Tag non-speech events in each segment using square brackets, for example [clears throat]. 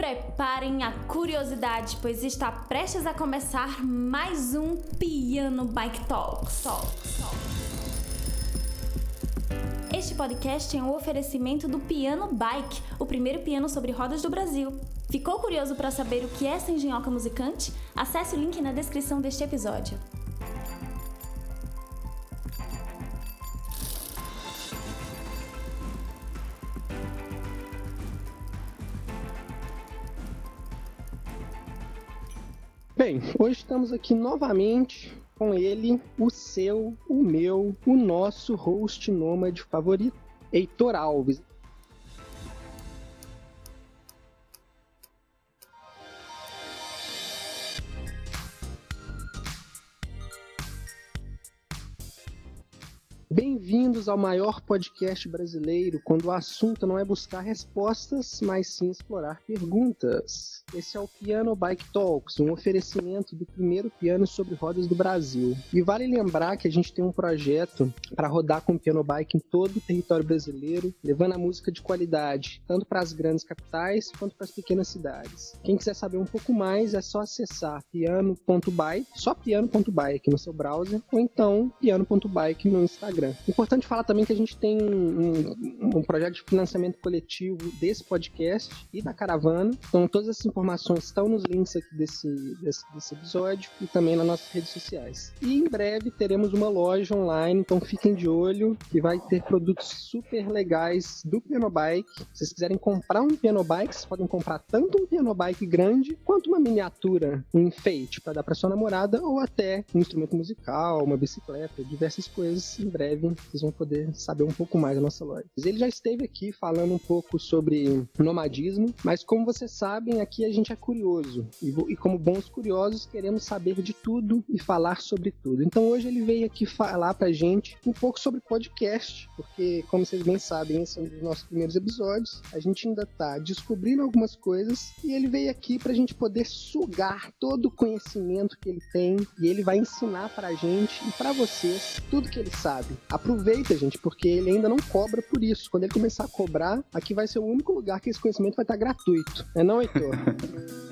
Preparem a curiosidade, pois está prestes a começar mais um Piano Bike. Talks, Talks. Este podcast é um oferecimento do Piano Bike, o primeiro piano sobre rodas do Brasil. Ficou curioso para saber o que é essa engenhoca musicante? Acesse o link na descrição deste episódio. Hoje estamos aqui novamente com ele, o seu, o meu, o nosso host nômade favorito, Heitor Alves. Bem-vindos ao maior podcast brasileiro, quando o assunto não é buscar respostas, mas sim explorar perguntas. Esse é o Piano Bike Talks, um oferecimento do primeiro piano sobre rodas do Brasil. E vale lembrar que a gente tem um projeto para rodar com piano bike em todo o território brasileiro, levando a música de qualidade, tanto para as grandes capitais quanto para as pequenas cidades. Quem quiser saber um pouco mais é só acessar piano.bike, só piano.bike no seu browser, ou então piano.bike no Instagram. Importante falar também que a gente tem um, um, projeto de financiamento coletivo desse podcast e da caravana. Então, todas essas informações estão nos links aqui desse, desse, desse episódio e também nas nossas redes sociais. E em breve teremos uma loja online, então fiquem de olho que vai ter produtos super legais do Pianobike. Se vocês quiserem comprar um Pianobike, vocês podem comprar tanto um Pianobike grande quanto uma miniatura, um enfeite para dar para sua namorada ou até um instrumento musical, uma bicicleta, diversas coisas em breve breve vocês vão poder saber um pouco mais da nossa loja. Ele já esteve aqui falando um pouco sobre nomadismo, mas como vocês sabem, aqui a gente é curioso e, como bons curiosos queremos saber de tudo e falar sobre tudo. Então hoje ele veio aqui falar pra gente um pouco sobre podcast, porque como vocês bem sabem, esse é um dos nossos primeiros episódios. A gente ainda tá descobrindo algumas coisas e ele veio aqui pra gente poder sugar todo o conhecimento que ele tem e ele vai ensinar pra gente e para vocês tudo que ele sabe. Aproveita, gente, porque ele ainda não cobra por isso. Quando ele começar a cobrar, aqui vai ser o único lugar que esse conhecimento vai estar gratuito. É não, Heitor? [laughs]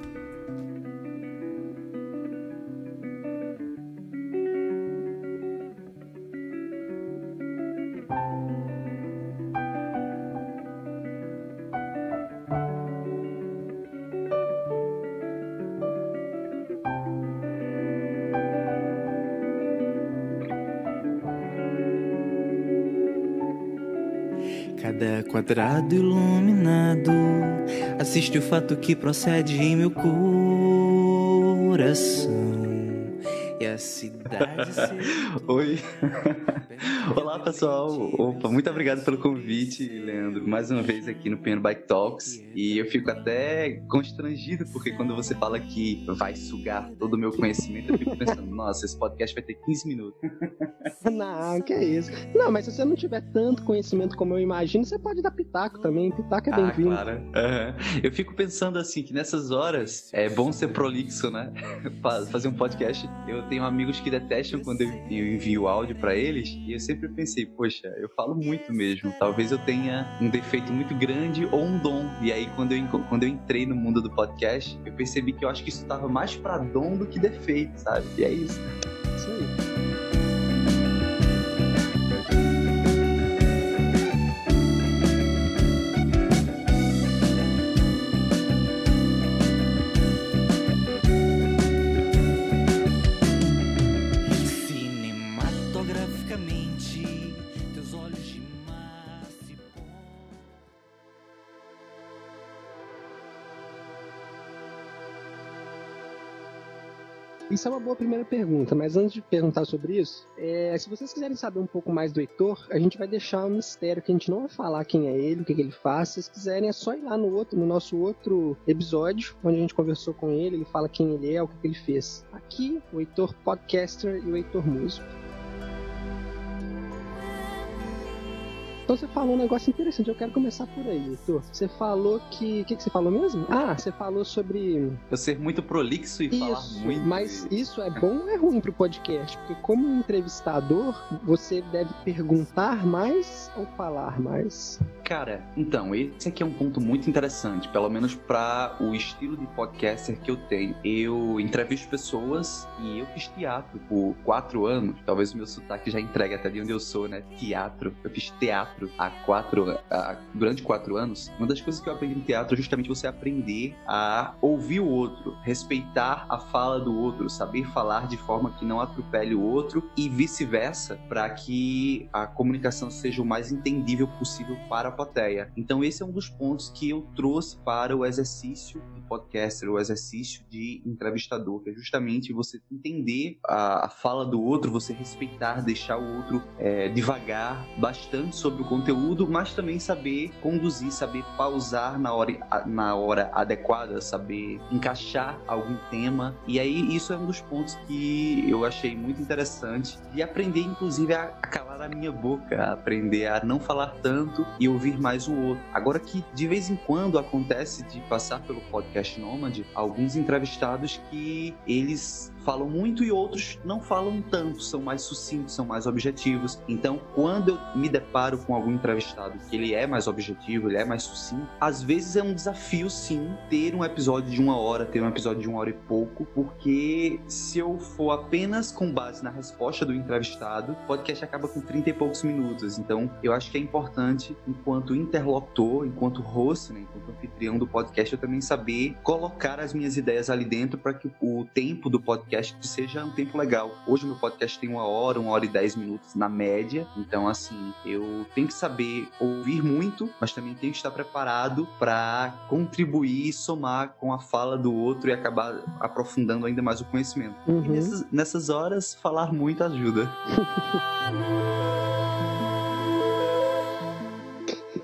Iluminado assiste o fato que procede em meu coração. E a cidade. Oi. Olá, pessoal. Opa, muito obrigado pelo convite, Leandro. Mais uma vez aqui no Piano Bike Talks. E eu fico até constrangido, porque quando você fala que vai sugar todo o meu conhecimento, eu fico pensando, nossa, esse podcast vai ter 15 minutos. [laughs] não, que é isso. Não, mas se você não tiver tanto conhecimento como eu imagino, você pode dar pitaco também. Pitaco é bem-vindo. Ah, claro. Uhum. Eu fico pensando assim, que nessas horas é bom ser prolixo, né? [laughs] Fazer um podcast. Eu tenho amigos que detestam quando eu envio áudio para eles, e eu sempre pensei, poxa, eu falo muito mesmo. Talvez eu tenha um defeito muito grande ou um dom. E aí, quando eu, quando eu entrei no mundo do podcast, eu percebi que eu acho que isso tava mais para dom do que defeito, sabe? E é isso. [laughs] Isso aí. Isso é uma boa primeira pergunta, mas antes de perguntar sobre isso, é, se vocês quiserem saber um pouco mais do Heitor, a gente vai deixar um mistério que a gente não vai falar quem é ele, o que, que ele faz. Se vocês quiserem, é só ir lá no, outro, no nosso outro episódio, onde a gente conversou com ele, ele fala quem ele é, o que, que ele fez. Aqui, o Heitor Podcaster e o Heitor Músico. Então você falou um negócio interessante, eu quero começar por aí, Heitor. Você falou que. O que, que você falou mesmo? Ah, você falou sobre. Eu ser muito prolixo e isso, falar muito. Mas isso é bom ou é ruim pro podcast? Porque como entrevistador, você deve perguntar mais ou falar mais? Cara, então, esse aqui é um ponto muito interessante, pelo menos para o estilo de podcaster que eu tenho. Eu entrevisto pessoas e eu fiz teatro por quatro anos. Talvez o meu sotaque já entregue até de onde eu sou, né? Teatro. Eu fiz teatro há quatro, há, durante quatro anos. Uma das coisas que eu aprendi no teatro é justamente você aprender a ouvir o outro, respeitar a fala do outro, saber falar de forma que não atropele o outro e vice-versa, para que a comunicação seja o mais entendível possível para plateia. Então esse é um dos pontos que eu trouxe para o exercício de podcaster, o exercício de entrevistador, que é justamente você entender a, a fala do outro, você respeitar, deixar o outro é, devagar bastante sobre o conteúdo, mas também saber conduzir, saber pausar na hora, na hora adequada, saber encaixar algum tema. E aí isso é um dos pontos que eu achei muito interessante de aprender, inclusive, a, a a minha boca, aprender a não falar tanto e ouvir mais o outro. Agora que de vez em quando acontece de passar pelo podcast Nômade, alguns entrevistados que eles falam muito e outros não falam tanto, são mais sucintos, são mais objetivos. Então, quando eu me deparo com algum entrevistado que ele é mais objetivo, ele é mais sucinto, às vezes é um desafio sim ter um episódio de uma hora, ter um episódio de uma hora e pouco, porque se eu for apenas com base na resposta do entrevistado, o podcast acaba com 30 e poucos minutos. Então, eu acho que é importante, enquanto interlocutor, enquanto host, né, enquanto anfitrião do podcast, eu também saber colocar as minhas ideias ali dentro para que o tempo do podcast podcast que seja um tempo legal. Hoje o meu podcast tem uma hora, uma hora e dez minutos na média. Então, assim, eu tenho que saber ouvir muito, mas também tenho que estar preparado para contribuir e somar com a fala do outro e acabar aprofundando ainda mais o conhecimento. Uhum. E nessas, nessas horas, falar muito ajuda. [laughs]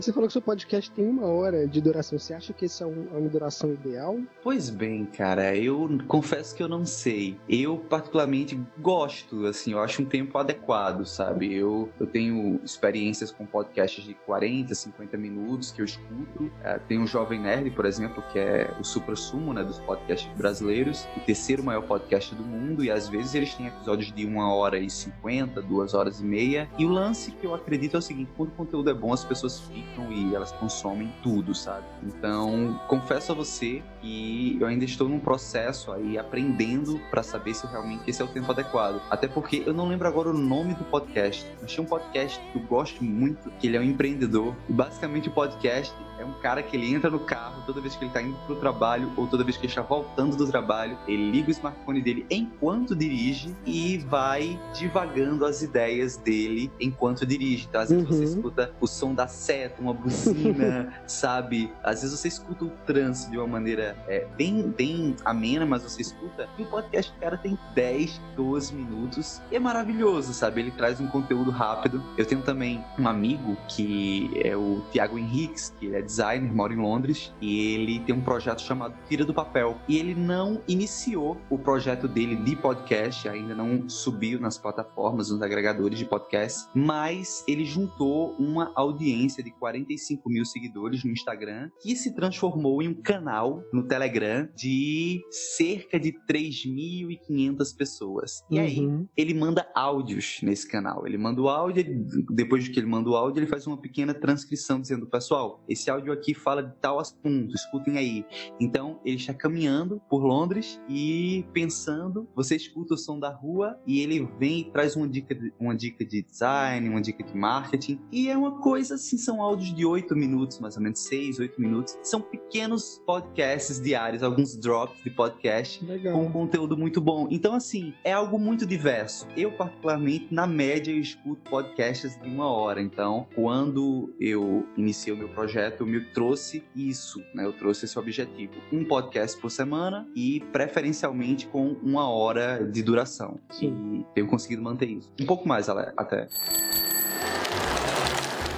Você falou que seu podcast tem uma hora de duração. Você acha que essa é, é uma duração ideal? Pois bem, cara, eu confesso que eu não sei. Eu, particularmente, gosto, assim, eu acho um tempo adequado, sabe? Eu, eu tenho experiências com podcasts de 40, 50 minutos que eu escuto. É, tem o Jovem Nerd, por exemplo, que é o supra-sumo né, dos podcasts brasileiros, o terceiro maior podcast do mundo, e às vezes eles têm episódios de uma hora e cinquenta, duas horas e meia. E o lance que eu acredito é o seguinte: quando o conteúdo é bom, as pessoas ficam e elas consomem tudo, sabe? Então, confesso a você que eu ainda estou num processo aí aprendendo para saber se realmente esse é o tempo adequado. Até porque eu não lembro agora o nome do podcast. Eu tinha um podcast que eu gosto muito, que ele é um empreendedor. E basicamente o podcast é um cara que ele entra no carro toda vez que ele tá indo pro trabalho ou toda vez que ele está voltando do trabalho, ele liga o smartphone dele enquanto dirige e vai divagando as ideias dele enquanto dirige. Então, às vezes uhum. você escuta o som da seta, uma buzina, [laughs] sabe? Às vezes você escuta o trânsito de uma maneira é, bem, bem amena, mas você escuta. E o podcast, cara, tem 10, 12 minutos e é maravilhoso, sabe? Ele traz um conteúdo rápido. Eu tenho também um amigo que é o Tiago Henriques, que ele é designer, mora em Londres, e ele tem um projeto chamado Tira do Papel. E ele não iniciou o projeto dele de podcast, ainda não subiu nas plataformas, nos agregadores de podcast, mas ele juntou uma audiência de 45 mil seguidores no Instagram, que se transformou em um canal no Telegram de cerca de 3.500 pessoas. E aí, uhum. ele manda áudios nesse canal. Ele manda o áudio, depois que ele manda o áudio, ele faz uma pequena transcrição dizendo: pessoal, esse áudio aqui fala de tal assunto, escutem aí. Então, ele está caminhando por Londres e pensando, você escuta o som da rua e ele vem e traz uma dica de, uma dica de design, uma dica de marketing. E é uma coisa assim, são áudios de 8 minutos, mais ou menos 6, 8 minutos. São pequenos podcasts diários, alguns drops de podcast Legal. com conteúdo muito bom. Então, assim, é algo muito diverso. Eu, particularmente, na média, eu escuto podcasts de uma hora. Então, quando eu iniciei o meu projeto, eu me trouxe isso, né? Eu trouxe esse objetivo. Um podcast por semana e preferencialmente com uma hora de duração. Sim. E tenho conseguido manter isso. Um pouco mais até.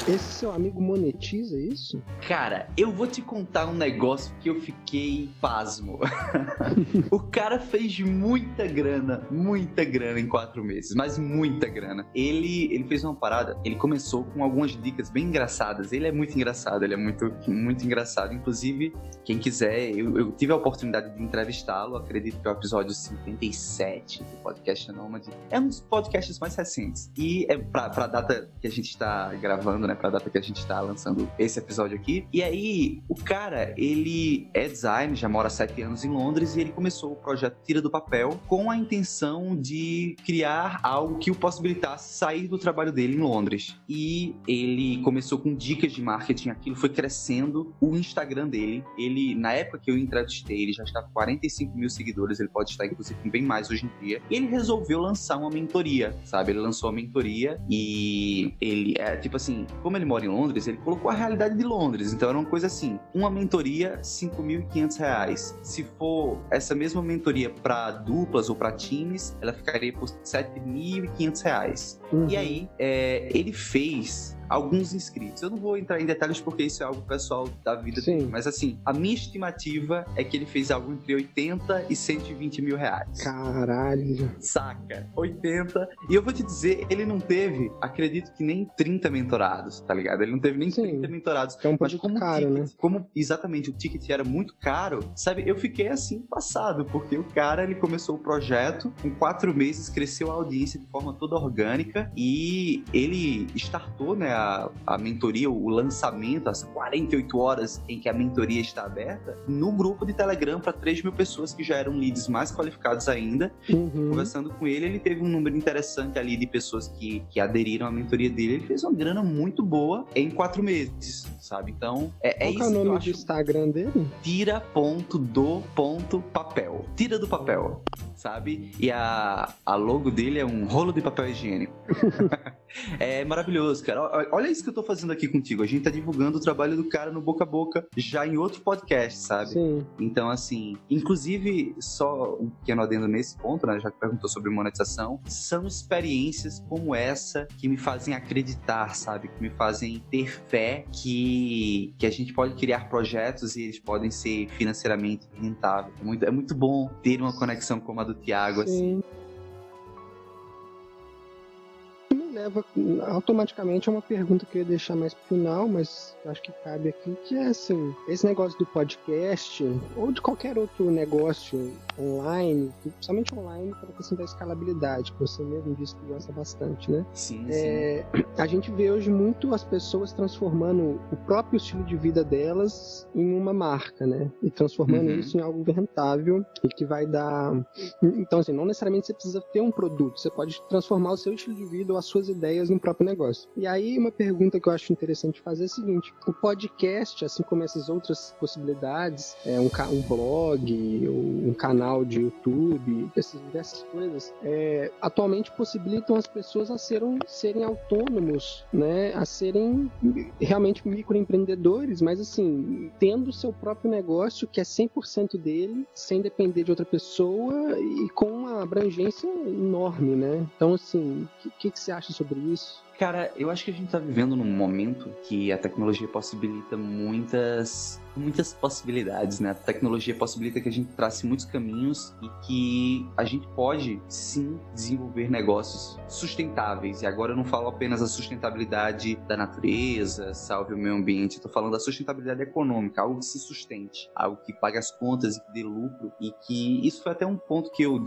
Esse seu amigo monetiza isso? Cara, eu vou te contar um negócio que eu fiquei pasmo. [laughs] o cara fez muita grana, muita grana em quatro meses, mas muita grana. Ele, ele fez uma parada, ele começou com algumas dicas bem engraçadas. Ele é muito engraçado, ele é muito, muito engraçado. Inclusive, quem quiser, eu, eu tive a oportunidade de entrevistá-lo, acredito que é o episódio 57 do podcast Nômade. É um dos podcasts mais recentes. E é pra, pra data que a gente está gravando, né? Pra data que a gente tá lançando esse episódio aqui. E aí, o cara, ele é designer, já mora há sete anos em Londres e ele começou o projeto Tira do Papel com a intenção de criar algo que o possibilitasse sair do trabalho dele em Londres. E ele começou com dicas de marketing, aquilo foi crescendo. O Instagram dele, ele, na época que eu entrevistei, ele já estava com 45 mil seguidores, ele pode estar inclusive com bem mais hoje em dia. E ele resolveu lançar uma mentoria, sabe? Ele lançou a mentoria e ele é tipo assim, como ele mora em Londres, ele colocou a realidade de Londres. Então era uma coisa assim: uma mentoria, 5.500 reais. Se for essa mesma mentoria para duplas ou para times, ela ficaria por 7.500 reais. Uhum. E aí, é, ele fez alguns inscritos. Eu não vou entrar em detalhes porque isso é algo pessoal da vida Sim. dele, mas assim, a minha estimativa é que ele fez algo entre 80 e 120 mil reais. Caralho. Saca? 80. E eu vou te dizer, ele não teve, acredito que nem 30 mentorados, tá ligado? Ele não teve nem Sim. 30 mentorados. É um mas como caro, ticket, né? Como exatamente o ticket era muito caro, sabe? Eu fiquei assim passado, porque o cara ele começou o projeto, em quatro meses cresceu a audiência de forma toda orgânica e ele startou, né? A, a mentoria, o lançamento, as 48 horas em que a mentoria está aberta, no grupo de Telegram para 3 mil pessoas que já eram leads mais qualificados ainda. Uhum. Conversando com ele, ele teve um número interessante ali de pessoas que, que aderiram à mentoria dele. Ele fez uma grana muito boa em quatro meses, sabe? Então, é, é isso. Qual é o nome do Instagram dele? Tira.do.papel. Tira do papel, sabe? E a, a logo dele é um rolo de papel higiênico. [laughs] é maravilhoso, cara olha isso que eu tô fazendo aqui contigo. A gente tá divulgando o trabalho do cara no boca a boca já em outro podcast, sabe? Sim. Então, assim, inclusive, só um pequeno adendo nesse ponto, né? Já que perguntou sobre monetização, são experiências como essa que me fazem acreditar, sabe? Que me fazem ter fé que, que a gente pode criar projetos e eles podem ser financeiramente rentáveis. É muito, é muito bom ter uma conexão como a do Tiago, assim. Leva automaticamente a uma pergunta que eu ia deixar mais pro final, mas acho que cabe aqui, que é assim, esse negócio do podcast, ou de qualquer outro negócio online, principalmente online, para a questão da escalabilidade, que você mesmo disse que gosta bastante, né? Sim, é, sim. A gente vê hoje muito as pessoas transformando o próprio estilo de vida delas em uma marca, né? E transformando uhum. isso em algo rentável e que vai dar. Então, assim, não necessariamente você precisa ter um produto, você pode transformar o seu estilo de vida ou as suas ideias no próprio negócio. E aí, uma pergunta que eu acho interessante fazer é a seguinte: o podcast, assim como essas outras possibilidades, é um, um blog, um canal de YouTube, essas diversas coisas, é, atualmente possibilitam as pessoas a serem, serem autônomos, né? A serem realmente microempreendedores, mas assim, tendo o seu próprio negócio que é 100% dele, sem depender de outra pessoa e com uma abrangência enorme, né? Então, assim, o que, que, você acha sobre isso? Cara, eu acho que a gente tá vivendo num momento que a tecnologia possibilita muitas muitas possibilidades, né? A tecnologia possibilita que a gente trace muitos caminhos e que a gente pode sim desenvolver negócios sustentáveis. E agora eu não falo apenas da sustentabilidade da natureza, salve o meio ambiente, eu tô falando da sustentabilidade econômica, algo que se sustente, algo que pague as contas e que dê lucro e que isso foi até um ponto que eu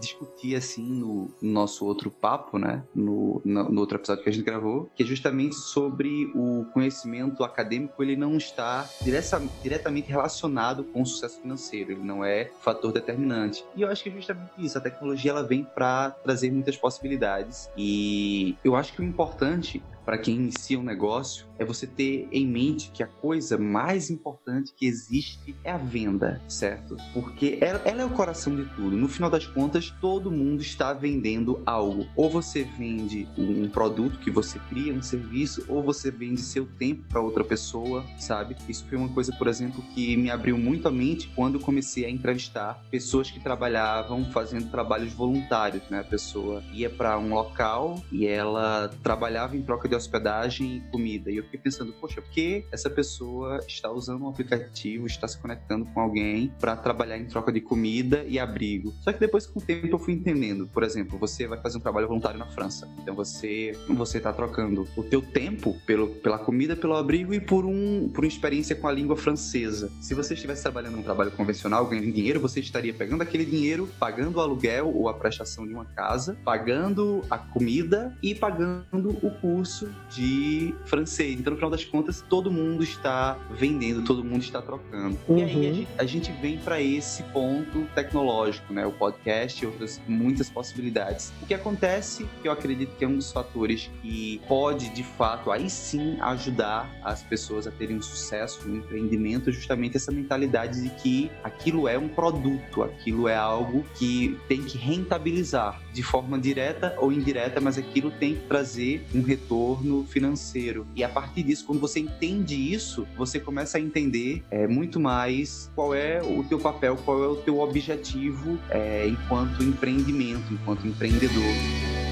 discuti assim no, no, nosso outro papo, né? No, no, no outro episódio que a gente gravou, que é justamente sobre o conhecimento acadêmico, ele não está diretamente diretamente relacionado com o sucesso financeiro, ele não é fator determinante. E eu acho que é justamente isso, a tecnologia ela vem para trazer muitas possibilidades e eu acho que o importante para quem inicia um negócio é você ter em mente que a coisa mais importante que existe é a venda, certo? Porque ela, ela, é o coração de tudo. No final das contas, todo mundo está vendendo algo. Ou você vende um produto que você cria, um serviço, ou você vende seu tempo para outra pessoa, sabe? Isso foi uma coisa, por exemplo, que me abriu muito a mente quando eu comecei a entrevistar pessoas que trabalhavam fazendo trabalhos voluntários, né? A pessoa ia para um local e ela trabalhava em troca de de hospedagem e comida. E eu fiquei pensando, poxa, por que essa pessoa está usando um aplicativo, está se conectando com alguém para trabalhar em troca de comida e abrigo? Só que depois, com o tempo, eu fui entendendo. Por exemplo, você vai fazer um trabalho voluntário na França. Então você você está trocando o teu tempo pelo, pela comida, pelo abrigo e por, um, por uma experiência com a língua francesa. Se você estivesse trabalhando num trabalho convencional, ganhando dinheiro, você estaria pegando aquele dinheiro, pagando o aluguel ou a prestação de uma casa, pagando a comida e pagando o curso curso de francês. Então, no final das contas, todo mundo está vendendo, todo mundo está trocando. Uhum. E aí a uhum. gente, a gente vem para esse ponto tecnológico, né? O podcast e outras muitas possibilidades. O que acontece, que eu acredito que é um dos fatores que pode, de fato, aí sim ajudar as pessoas a terem um sucesso no empreendimento, é justamente essa mentalidade de que aquilo é um produto, aquilo é algo que tem que rentabilizar de forma direta ou indireta, mas aquilo tem que trazer um retorno financeiro. E a partir disso, quando você entende isso, você começa a entender é, muito mais qual é o teu papel, qual é o teu objetivo é, enquanto empreendimento, enquanto empreendedor.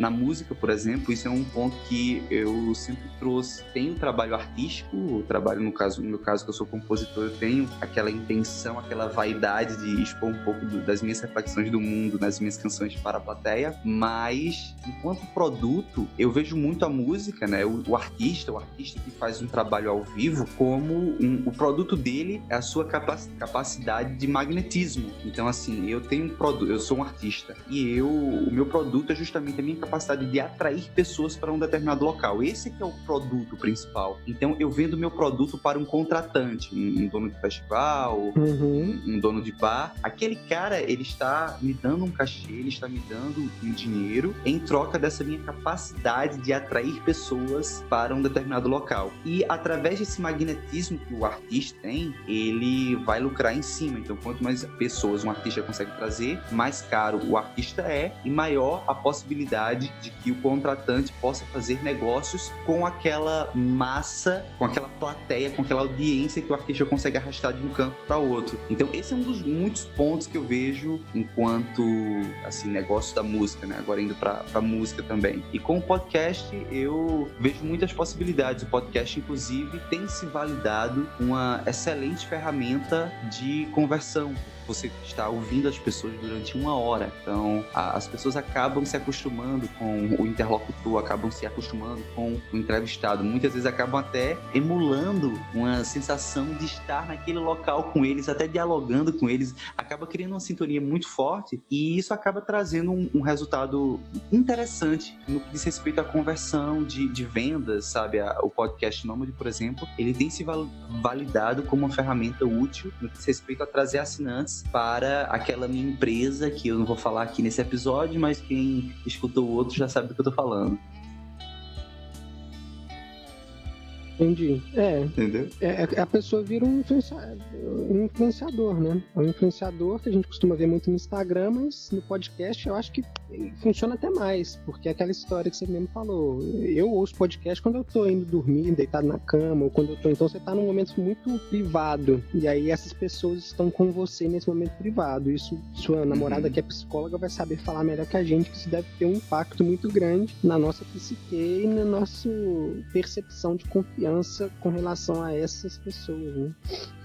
Na música, por exemplo, isso é um ponto que eu sempre trouxe. Tem o trabalho artístico, o trabalho, no caso, no meu caso, que eu sou compositor, eu tenho aquela intenção, aquela vaidade de expor um pouco do, das minhas reflexões do mundo nas minhas canções para a plateia, mas enquanto produto, eu vejo muito a música, né? O, o artista, o artista que faz um trabalho ao vivo, como um, o produto dele é a sua capac, capacidade de magnetismo. Então, assim, eu tenho um produto, eu sou um artista e eu, o meu produto é justamente a minha capacidade de atrair pessoas para um determinado local. Esse é o produto principal. Então eu vendo meu produto para um contratante, um, um dono de festival, uhum. um, um, dono de bar. Aquele cara, ele está me dando um cachê, ele está me dando um dinheiro em troca dessa minha capacidade de atrair pessoas para um determinado local. E através desse magnetismo que o artista tem, ele vai lucrar em cima. Então quanto mais pessoas um artista consegue trazer, mais caro o artista é e maior a possibilidade possibilidade de que o contratante possa fazer negócios com aquela massa, com aquela plateia, com aquela audiência que o artista consegue arrastar de um campo para outro. Então, esse é um dos muitos pontos que eu vejo enquanto assim negócio da música, né? Agora indo para música também. E com o podcast eu vejo muitas possibilidades. O podcast, inclusive, tem se validado uma excelente ferramenta de conversão você está ouvindo as pessoas durante uma hora. Então, a, as pessoas acabam se acostumando com o interlocutor, acabam se acostumando com o entrevistado. Muitas vezes acabam até emulando uma sensação de estar naquele local com eles, até dialogando com eles. Acaba criando uma sintonia muito forte e isso acaba trazendo um, um resultado interessante no que diz respeito à conversão de, de vendas, sabe? A, o podcast Nômade, por exemplo, ele tem se validado como uma ferramenta útil no que diz respeito a trazer assinantes para aquela minha empresa, que eu não vou falar aqui nesse episódio, mas quem escutou o outro já sabe do que eu tô falando. Entendi. É. Entendeu? É, é, a pessoa vira um, influenciador, um influenciador, né? É um influenciador que a gente costuma ver muito no Instagram, mas no podcast eu acho que funciona até mais, porque é aquela história que você mesmo falou. Eu ouço podcast quando eu tô indo dormir, deitado na cama, ou quando eu tô. Então você tá num momento muito privado. E aí essas pessoas estão com você nesse momento privado. Isso, sua namorada uhum. que é psicóloga vai saber falar melhor que a gente, que isso deve ter um impacto muito grande na nossa psique e na nossa percepção de confiança confiança com relação a essas pessoas, né?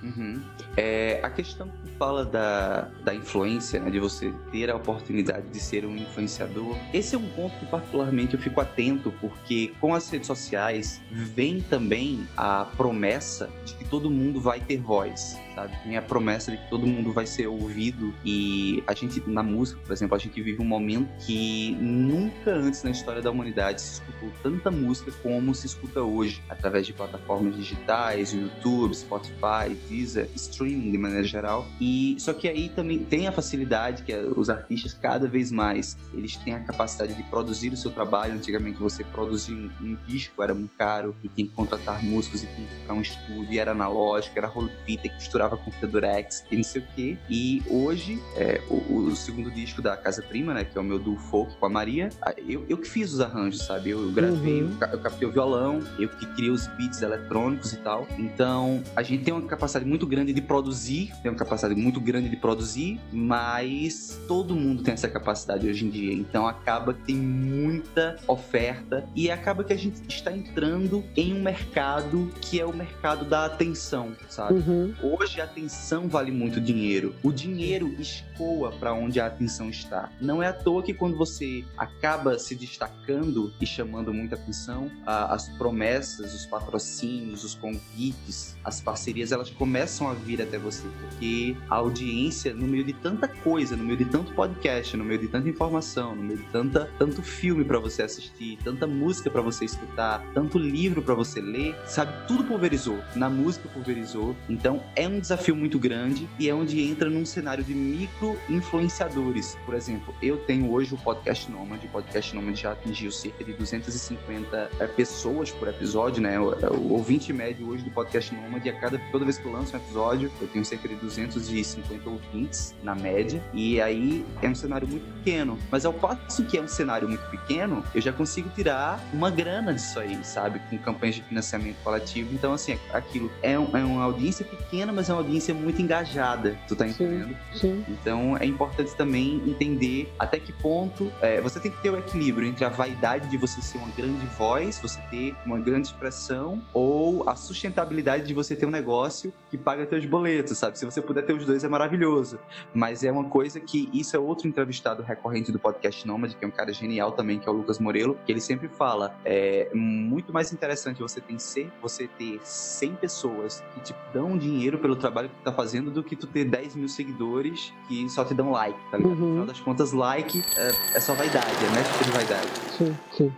Uhum. É, a questão que fala da, da influência, né, de você ter a oportunidade de ser um influenciador, esse é um ponto que particularmente eu fico atento, porque com as redes sociais vem também a promessa de que todo mundo vai ter voz sabe? Tem a promessa de que todo mundo vai ser ouvido e a gente, na música, por exemplo, a gente vive um momento que nunca antes na história da humanidade se escutou tanta música como se escuta hoje, através de plataformas digitais, YouTube, Spotify, Deezer, streaming de maneira geral. E só que aí também tem a facilidade que os artistas cada vez mais eles têm a capacidade de produzir o seu trabalho. Antigamente você produzir um, um disco era muito caro e tinha que contratar músicos e tinha que para um estúdio, era analógico, era rolo fita, que costurava misturava com Fedorex e não sei o quê. E hoje, é, o, o, segundo disco da Casa Prima, né, que é o meu do folk com a Maria, eu, eu que fiz os arranjos, sabe? Eu, eu gravei, uhum. eu, eu captei o violão, eu que criei os beats eletrônicos e tal. Então, a gente tem uma capacidade muito grande de produzir, tem uma capacidade muito grande de produzir, mas todo mundo tem essa capacidade hoje em dia. Então, acaba que tem muita oferta e acaba que a gente está entrando em um mercado que é o mercado da atenção, sabe? Uhum. Hoje de atenção vale muito dinheiro. O dinheiro escoa para onde a atenção está. Não é à toa que quando você acaba se destacando e chamando muita atenção, as promessas, os patrocínios, os convites, as parcerias, elas começam a vir até você, porque a audiência, no meio de tanta coisa, no meio de tanto podcast, no meio de tanta informação, no meio de tanta, tanto filme para você assistir, tanta música para você escutar, tanto livro para você ler, sabe? Tudo pulverizou. Na música pulverizou. Então é um desafio muito grande e é onde entra num cenário de micro influenciadores. Por exemplo, eu tenho hoje o podcast Nomad. O podcast Nomad já atingiu cerca de 250 é, pessoas por episódio, né? O, o ouvinte médio hoje do podcast Nomad, a cada toda vez que eu lanço um episódio, eu tenho cerca de 250 ouvintes na média. E aí é um cenário muito pequeno. Mas ao passo que é um cenário muito pequeno, eu já consigo tirar uma grana disso aí, sabe? Com campanhas de financiamento coletivo. Então, assim, aquilo é, um, é uma audiência pequena, mas é uma audiência muito engajada. Tu tá entendendo? Sim, sim. Então, é importante também entender até que ponto é, você tem que ter o equilíbrio entre a vaidade de você ser uma grande voz, você ter uma grande expressão, ou a sustentabilidade de você ter um negócio que paga teus boletos, sabe? Se você puder ter os dois, é maravilhoso. Mas é uma coisa que isso é outro entrevistado recorrente do podcast Nomad, que é um cara genial também, que é o Lucas Morelo, que ele sempre fala: é muito mais interessante você ter, você ter 100 pessoas que te dão dinheiro pelo trabalho que tu tá fazendo do que tu ter 10 mil seguidores que só te dão like, tá ligado? Uhum. No final das contas, like é, é só vaidade, é métrica de vaidade. Sim, sim.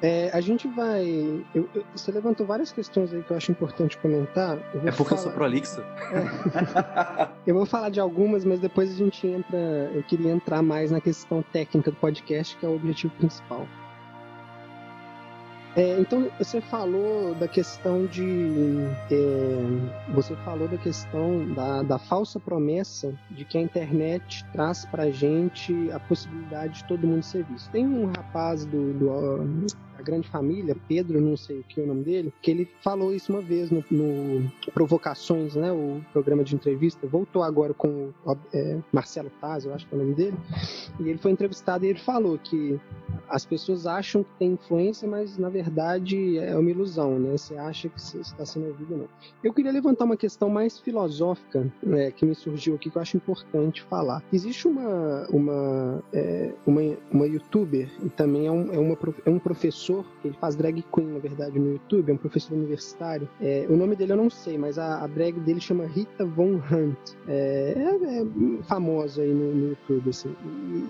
É, a gente vai. Eu, eu, você levantou várias questões aí que eu acho importante comentar. é porque falar... eu sou prolixo? É. eu vou falar de algumas, mas depois a gente entra. Eu queria entrar mais na questão técnica do podcast, que é o objetivo principal. É, então você falou da questão de é, você falou da questão da, da, falsa promessa de que a internet traz para gente a possibilidade de todo mundo ser visto. Tem um rapaz do, do a grande família, Pedro, não sei o que é o nome dele, que ele falou isso uma vez no, no Provocações, né, o programa de entrevista, voltou agora com é, Marcelo Taz, eu acho que é o nome dele, e ele foi entrevistado e ele falou que as pessoas acham que tem influência, mas na verdade é uma ilusão, né? Você acha que você está sendo ouvido não. Eu queria levantar uma questão mais filosófica né, que me surgiu aqui que eu acho importante falar. Existe uma uma é, uma, uma youtuber e também é um, é, uma, é um professor professor, ele faz drag queen, na verdade, no YouTube, é um professor universitário. É, o nome dele eu não sei, mas a, a drag dele chama Rita Von Hunt. É, é, é famosa aí no, no YouTube, assim.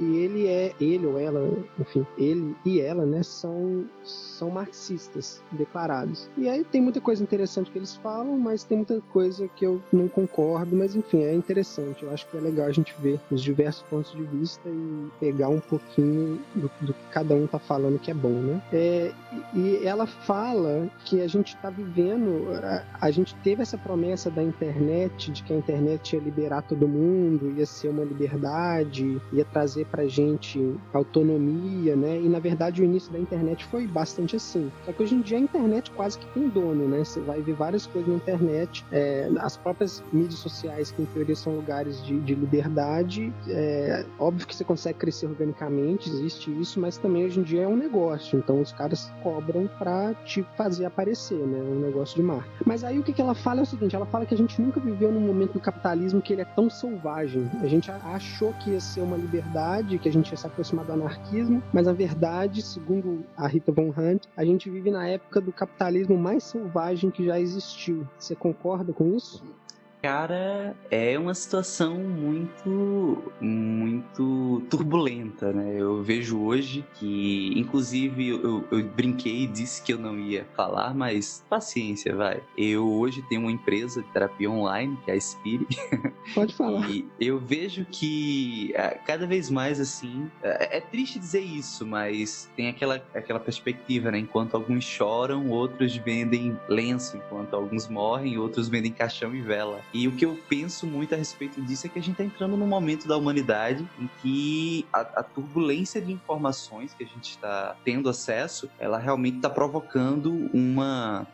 E, e, ele é, ele ou ela, enfim, ele e ela, né, são, são marxistas declarados. E aí tem muita coisa interessante que eles falam, mas tem muita coisa que eu não concordo, mas enfim, é interessante. Eu acho que é legal a gente ver os diversos pontos de vista e pegar um pouquinho do, do que cada um tá falando que é bom, né? É, e ela fala que a gente está vivendo, a, a, gente teve essa promessa da internet, de que a internet ia liberar todo mundo, ia ser uma liberdade, ia trazer para gente autonomia, né? E na verdade o início da internet foi bastante assim. Só que hoje em dia a internet quase que tem dono, né? Você vai ver várias coisas na internet, é, as próprias mídias sociais, que em teoria são lugares de, de liberdade, é, óbvio que você consegue crescer organicamente, existe isso, mas também hoje em dia é um negócio. Então os caras cobram pra te fazer aparecer, né? Um negócio de marca. Mas aí o que, que ela fala é o seguinte: ela fala que a gente nunca viveu num momento do capitalismo que ele é tão selvagem. A gente achou que ia ser uma liberdade, que a gente ia se aproximar do anarquismo, mas na verdade, segundo a Rita Von Hunt, a gente vive na época do capitalismo mais selvagem que já existiu. Você concorda com isso? Cara, é uma situação muito, muito turbulenta, né? Eu vejo hoje que, inclusive, eu, eu brinquei e disse que eu não ia falar, mas paciência, vai. Eu hoje tenho uma empresa de terapia online, que é a Spirit. [laughs] Pode falar. E eu vejo que é, cada vez mais, assim, é, é triste dizer isso, mas tem aquela, aquela perspectiva, né? Enquanto alguns choram, outros vendem lenço, enquanto alguns morrem, outros vendem caixão e vela. E o que eu penso muito a respeito disso é que a gente está entrando num momento da humanidade em que a, a turbulência de informações que a gente está tendo acesso, ela realmente está provocando uma,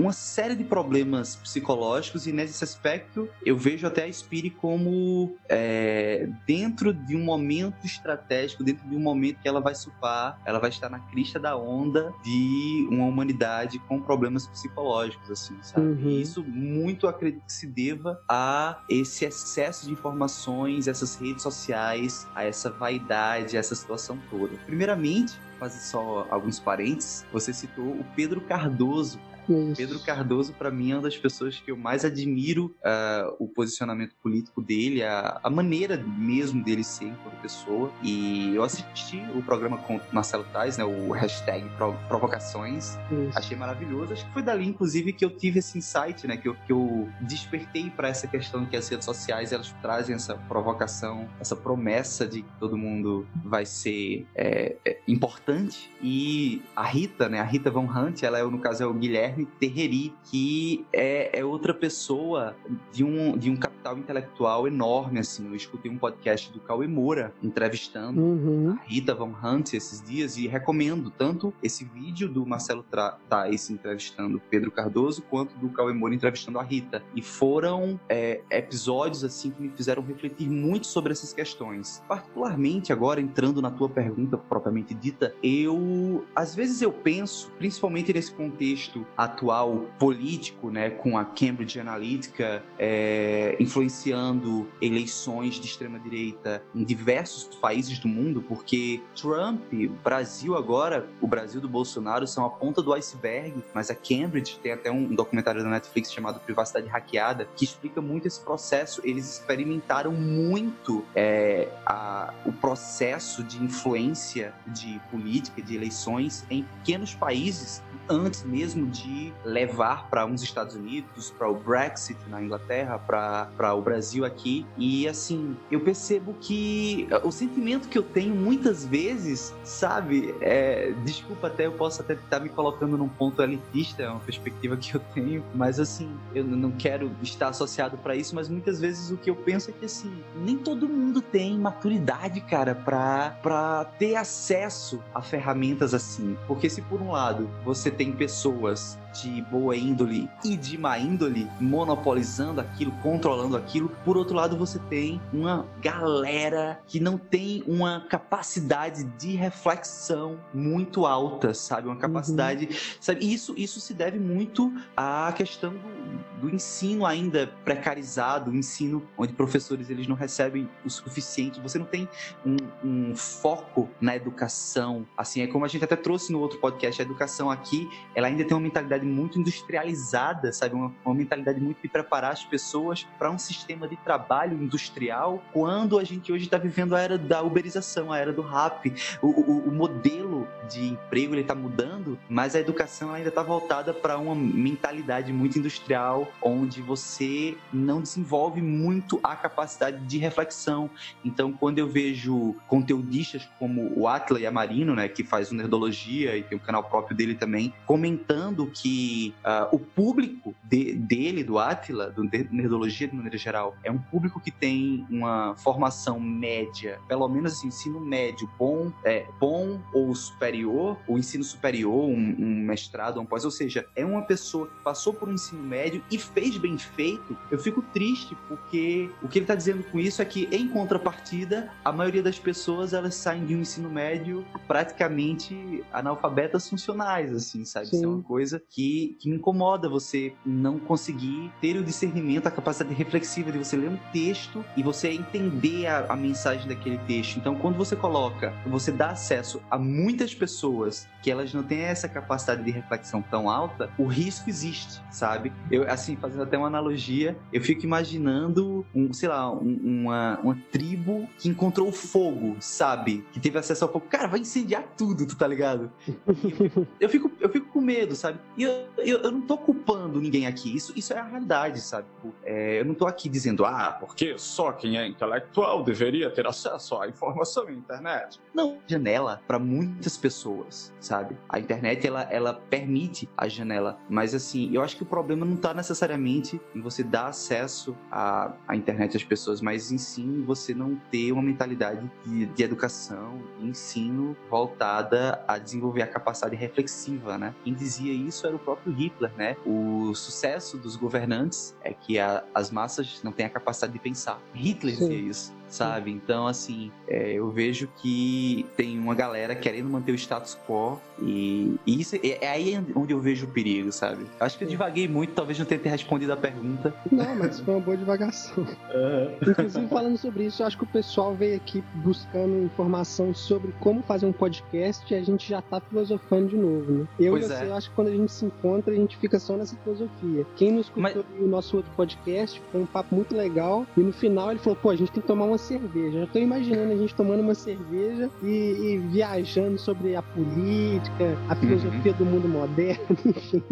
uma série de problemas psicológicos e nesse aspecto eu vejo até a Spire como é, dentro de um momento estratégico, dentro de um momento que ela vai supar, ela vai estar na crista da onda de uma humanidade com problemas psicológicos, assim, sabe? Uhum. E isso muito acredito que se deva a esse excesso de informações, essas redes sociais, a essa vaidade, a essa situação toda. Primeiramente, fazer só alguns parênteses, você citou o Pedro Cardoso, isso. Pedro Cardoso, para mim, é uma das pessoas que eu mais admiro uh, o posicionamento político dele, a, a, maneira mesmo dele ser enquanto pessoa. E eu assisti o programa com Marcelo Tais, né, o hashtag Provocações. Isso. Achei maravilhoso. Acho que foi dali, inclusive, que eu tive esse insight, né, que eu, que eu despertei para essa questão que as redes sociais elas trazem essa provocação, essa promessa de que todo mundo vai ser é, é, importante. E a Rita, né, a Rita Von Hunt, ela é, no caso é o Guilherme Guilherme Terreri, que é, é outra pessoa de um, de um capital intelectual enorme, assim. Eu escutei um podcast do Cauê Moura entrevistando uhum. a Rita Von Hunt esses dias e recomendo tanto esse vídeo do Marcelo Tais entrevistando Pedro Cardoso, quanto do Cauê Moura entrevistando a Rita. E foram é, episódios, assim, que me fizeram refletir muito sobre essas questões. Particularmente agora, entrando na tua pergunta propriamente dita, eu, às vezes eu penso, principalmente nesse contexto atual político, né, com a Cambridge Analytica é, influenciando eleições de extrema direita em diversos países do mundo, porque Trump, Brasil agora, o Brasil do Bolsonaro são a ponta do iceberg, mas a Cambridge tem até um documentário da Netflix chamado Privacidade Hackeada que explica muito esse processo. Eles experimentaram muito é, a, o processo de influência de política, de eleições em pequenos países antes mesmo de levar para uns Estados Unidos, para o Brexit na Inglaterra, para o Brasil aqui. E assim, eu percebo que o sentimento que eu tenho muitas vezes, sabe, é, desculpa até, eu posso até estar me colocando num ponto elitista, é uma perspectiva que eu tenho, mas assim, eu não quero estar associado para isso, mas muitas vezes o que eu penso é que assim, nem todo mundo tem maturidade, cara, para ter acesso a ferramentas assim. Porque se por um lado você tem pessoas de boa índole e de má índole monopolizando aquilo, controlando aquilo. Por outro lado, você tem uma galera que não tem uma capacidade de reflexão muito alta, sabe? Uma capacidade, uhum. sabe? Isso isso se deve muito à questão do, do ensino ainda precarizado, ensino onde professores eles não recebem o suficiente. Você não tem um, um foco na educação. Assim, é como a gente até trouxe no outro podcast, a educação aqui, ela ainda tem uma mentalidade mentalidade muito industrializada, sabe? Uma, uma mentalidade muito de preparar as pessoas para um sistema de trabalho industrial, quando a gente hoje está vivendo a era da uberização, a era do rap. O, o, o modelo de emprego ele está mudando, mas a educação ainda está voltada para uma mentalidade muito industrial, onde você não desenvolve muito a capacidade de reflexão. Então, quando eu vejo conteudistas como o Atla e a Marino, né, que faz o Nerdologia e tem um canal próprio dele também, comentando que uh, o público de, dele, do Atila, do Nerdologia de maneira geral, é um público que tem uma formação média, pelo menos assim, ensino médio bom, é, bom ou superior, ou ensino superior, um, um mestrado, um pós, ou seja, é uma pessoa que passou por um ensino médio e fez bem feito, eu fico triste porque o que ele está dizendo com isso é que, em contrapartida, a maioria das pessoas elas saem de um ensino médio praticamente analfabetas funcionais, assim, sabe? Sim. Isso é uma coisa que que, me incomoda você não conseguir ter o discernimento, a capacidade reflexiva de você ler um texto e você entender a, a mensagem daquele texto. Então, quando você coloca, você dá acesso a muitas pessoas que elas não têm essa capacidade de reflexão tão alta, o risco existe, sabe? Eu, assim, fazendo até uma analogia, eu fico imaginando, um, sei lá, um, uma, uma tribo que encontrou fogo, sabe? Que teve acesso ao fogo. Cara, vai incendiar tudo, tu tá ligado? [laughs] eu, fico, eu fico com medo, sabe? E eu, eu, eu, não tô culpando ninguém aqui. Isso, isso é a realidade, sabe? É, eu não tô aqui dizendo, ah, porque só quem é intelectual deveria ter acesso à informação na internet. Não, janela para muitas muitas pessoas, sabe? A internet ela, ela permite a janela, mas assim, eu acho que o problema não está necessariamente em você dar acesso à, à internet às pessoas, mas em sim você não ter uma mentalidade de, de educação, de ensino voltada a desenvolver a capacidade reflexiva, né? Quem dizia isso era o próprio Hitler, né? O sucesso dos governantes é que a, as massas não têm a capacidade de pensar. Hitler Sim. dizia isso sabe? Então, assim, é, eu vejo que tem uma galera querendo manter o status quo e, e isso é, é, aí onde eu vejo o perigo, sabe? Acho que eu divaguei muito, talvez não tenha respondido a pergunta. Não, mas foi uma boa divagação. Uhum. Inclusive, falando sobre isso, eu acho que o pessoal veio aqui buscando informação sobre como fazer um podcast e a gente já tá filosofando de novo, né? Eu pois e você, é. eu acho que quando a gente se encontra, a gente fica só nessa filosofia. Quem nos escutou mas... o nosso outro podcast, foi um papo muito legal e no final ele falou, pô, a gente tem que tomar uma cerveja. Eu tô imaginando a gente tomando uma cerveja e, e viajando sobre a política, a filosofia uhum. do mundo moderno, [laughs] enfim.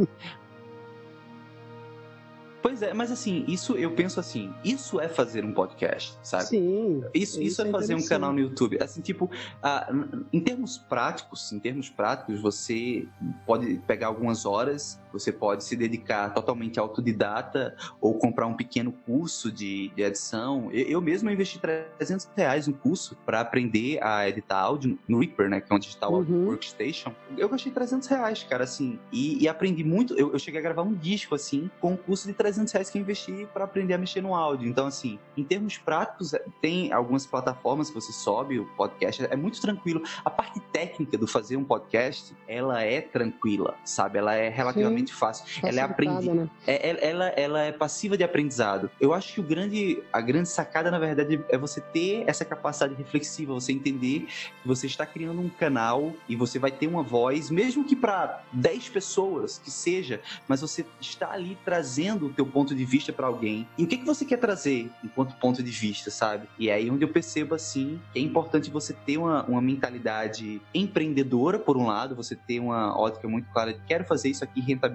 Pois é, mas assim, isso eu penso assim, isso é fazer um podcast, sabe? Sim. Isso, isso, é, é fazer um canal no YouTube. Assim, tipo, uh, em termos práticos, em termos práticos, você pode pegar algumas horas você pode se dedicar totalmente autodidata ou comprar um pequeno curso de, de edição. Eu, eu, mesmo investi 300 reais no curso para aprender a editar áudio no Reaper, né? Que é um digital uhum. workstation. Eu gastei 300 reais, cara, assim. E, e aprendi muito. Eu, eu, cheguei a gravar um disco, assim, com um curso de 300 reais que eu investi para aprender a mexer no áudio. Então, assim, em termos práticos, é, tem algumas plataformas que você sobe o podcast. É muito tranquilo. A parte técnica do fazer um podcast, ela é tranquila, sabe? Ela é relativamente Sim fácil. Ela é aprendi... Né? É, é, ela, ela é passiva de aprendizado. Eu acho que o grande, a grande sacada, na verdade, é você ter essa capacidade reflexiva, você entender que você está criando um canal e você vai ter uma voz, mesmo que para 10 pessoas que seja, mas você está ali trazendo o teu ponto de vista para alguém. E o que, que você quer trazer enquanto ponto de vista, sabe? E é aí onde eu percebo, assim, que é importante você ter uma, uma mentalidade empreendedora, por um lado, você ter uma ótica muito clara de quero fazer isso aqui rentabilizar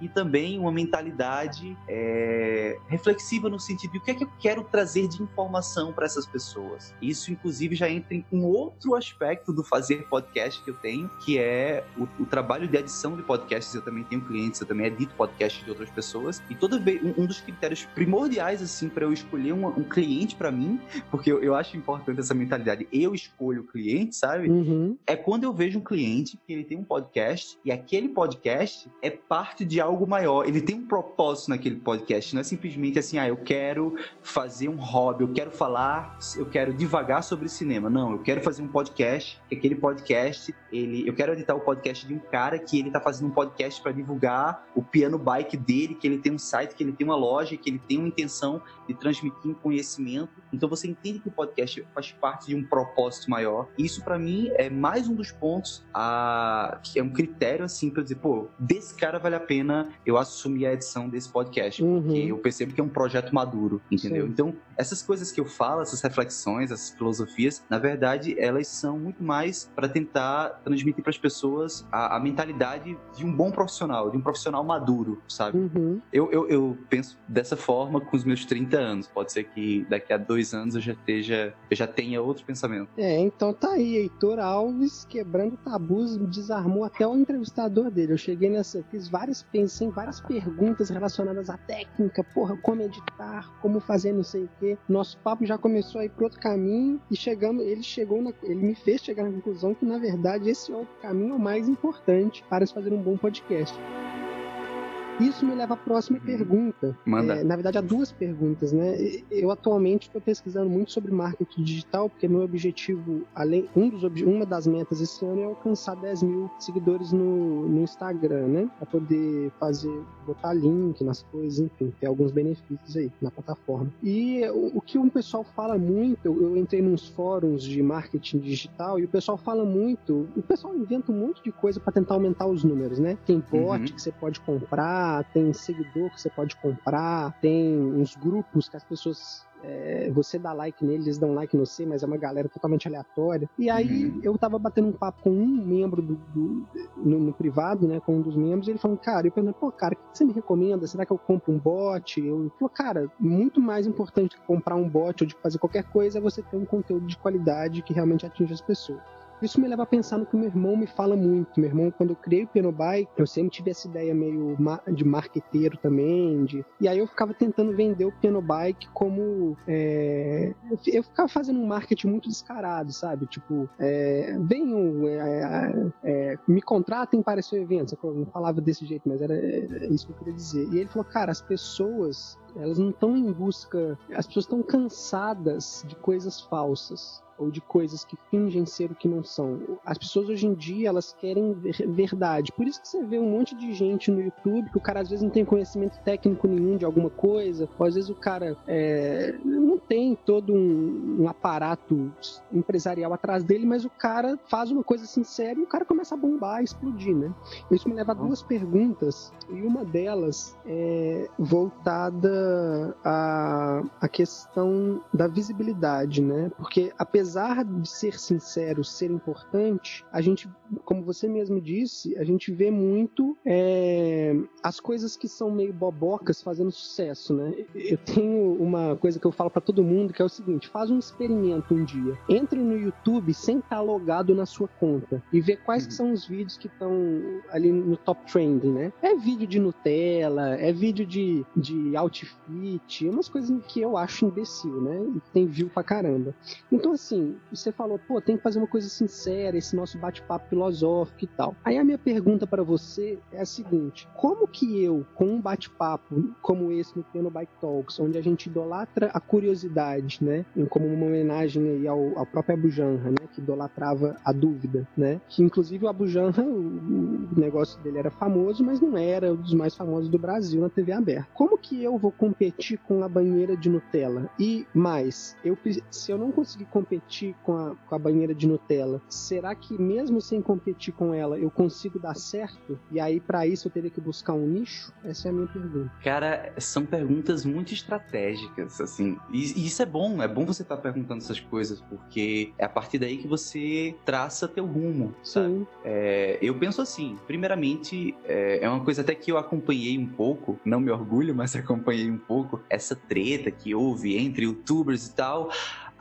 e também uma mentalidade é, reflexiva no sentido de o que é que eu quero trazer de informação para essas pessoas. Isso, inclusive, já entra em um outro aspecto do fazer podcast que eu tenho, que é o, o trabalho de edição de podcasts. Eu também tenho clientes, eu também edito podcasts de outras pessoas e toda vez um, um dos critérios primordiais assim para eu escolher um, um cliente para mim, porque eu, eu, acho importante essa mentalidade. Eu escolho o cliente, sabe? Uhum. É quando eu vejo um cliente que ele tem um podcast e aquele podcast é parte de algo maior. Ele tem um propósito naquele podcast. Não é simplesmente assim, ah, eu quero fazer um hobby, eu quero falar, eu quero divagar sobre cinema. Não, eu quero fazer um podcast. Aquele podcast, ele, eu quero editar o podcast de um cara que ele tá fazendo um podcast para divulgar o piano bike dele, que ele tem um site, que ele tem uma loja, que ele tem uma intenção de transmitir um conhecimento. Então você entende que o podcast faz parte de um propósito maior. Isso para mim é mais um dos pontos a é um critério assim para dizer, pô, desse cara vale a pena eu assumir a edição desse podcast, uhum. porque eu percebo que é um projeto maduro, entendeu? Sim. Então, essas coisas que eu falo, essas reflexões, essas filosofias, na verdade, elas são muito mais para tentar transmitir para as pessoas a, a, mentalidade de um bom profissional, de um profissional maduro, sabe? Uhum. Eu, eu, eu penso dessa forma com os meus 30 anos. Pode ser que daqui a dois anos eu já esteja, eu já tenha outro pensamento. É, então tá aí, Heitor Alves quebrando tabus, desarmou até o entrevistador dele. Eu cheguei nessa, fiz várias, pensei em várias perguntas relacionadas à técnica, porra, como editar, como fazer não sei o quê. Nosso papo já começou a ir pro outro caminho e chegamos, ele chegou na, ele me fez chegar na conclusão que na verdade esse outro caminho é o mais importante para se fazer um bom podcast. Isso me leva à próxima uhum. pergunta. Manda. É, na verdade, há duas perguntas, né? Eu atualmente estou pesquisando muito sobre marketing digital, porque meu objetivo, além um dos uma das metas esse ano é alcançar 10 mil seguidores no, no Instagram, né? Para poder fazer, botar link nas coisas, enfim, ter alguns benefícios aí na plataforma. E o, o que um pessoal fala muito, eu, eu entrei nos fóruns de marketing digital e o pessoal fala muito, o pessoal inventa um monte de coisa para tentar aumentar os números, né? Tem bot uhum. que você pode comprar tem seguidor que você pode comprar, tem uns grupos que as pessoas é, você dá like neles, eles dão like no você, mas é uma galera totalmente aleatória. E aí uhum. eu tava batendo um papo com um membro do, do no, no, privado, né, com um dos membros, e ele falou, cara, eu perguntei, pô, cara, o que você me recomenda? Será que eu compro um bot? Eu falei, cara, muito mais importante que comprar um bot ou de fazer qualquer coisa é você ter um conteúdo de qualidade que realmente atinja as pessoas. Isso me leva a pensar no que meu irmão me fala muito. Meu irmão, quando eu criei o Bike, eu sempre tive essa ideia meio de marqueteiro também. De... E aí eu ficava tentando vender o Piano Bike como. É... Eu ficava fazendo um marketing muito descarado, sabe? Tipo, é... venham, é... é me contratem para esse evento. Eu não falava desse jeito, mas era é, isso que eu queria dizer. E ele falou, cara, as pessoas elas não estão em busca. As pessoas estão cansadas de coisas falsas ou de coisas que fingem ser o que não são. As pessoas hoje em dia, elas querem verdade. Por isso que você vê um monte de gente no YouTube que o cara às vezes não tem conhecimento técnico nenhum de alguma coisa, ou às vezes o cara é, não tem todo um, um, aparato empresarial atrás dele, mas o cara faz uma coisa sincera e o cara começa a bombar, a explodir, né? Isso me leva a duas perguntas, e uma delas é voltada à, à questão da visibilidade, né? Porque apesar apesar de ser sincero, ser importante, a gente, como você mesmo disse, a gente vê muito é, as coisas que são meio bobocas fazendo sucesso, né? Eu tenho uma coisa que eu falo para todo mundo que é o seguinte: faz um experimento um dia, entre no YouTube sem estar tá logado na sua conta e vê quais uhum. são os vídeos que estão ali no top trending, né? É vídeo de Nutella, é vídeo de, de outfit, umas coisas que eu acho imbecil, né? E tem view pra caramba. Então, assim, assim, você falou, pô, tem que fazer uma coisa sincera, esse nosso bate-papo filosófico e tal. Aí a minha pergunta para você é a seguinte: como que eu, com um bate-papo como esse no Piano Bike Talks, onde a gente idolatra a curiosidade, né, como uma homenagem aí ao, ao próprio Abu Janra, né, que idolatrava a dúvida, né, que inclusive o Abu Janra, o, o negócio dele era famoso, mas não era um dos mais famosos do Brasil na TV aberta. Como que eu vou competir com a banheira de Nutella? E mais, eu, se eu não conseguir competir competir com a, com a banheira de Nutella, será que mesmo sem competir com ela eu consigo dar certo? E aí para isso eu teria que buscar um nicho? Essa é a minha pergunta. Cara, são perguntas muito estratégicas, assim. E, e isso é bom, é bom você estar tá perguntando essas coisas, porque é a partir daí que você traça teu rumo, sabe? É, eu penso assim, primeiramente, é, é uma coisa até que eu acompanhei um pouco, não me orgulho, mas [laughs] acompanhei um pouco essa treta que houve entre youtubers e tal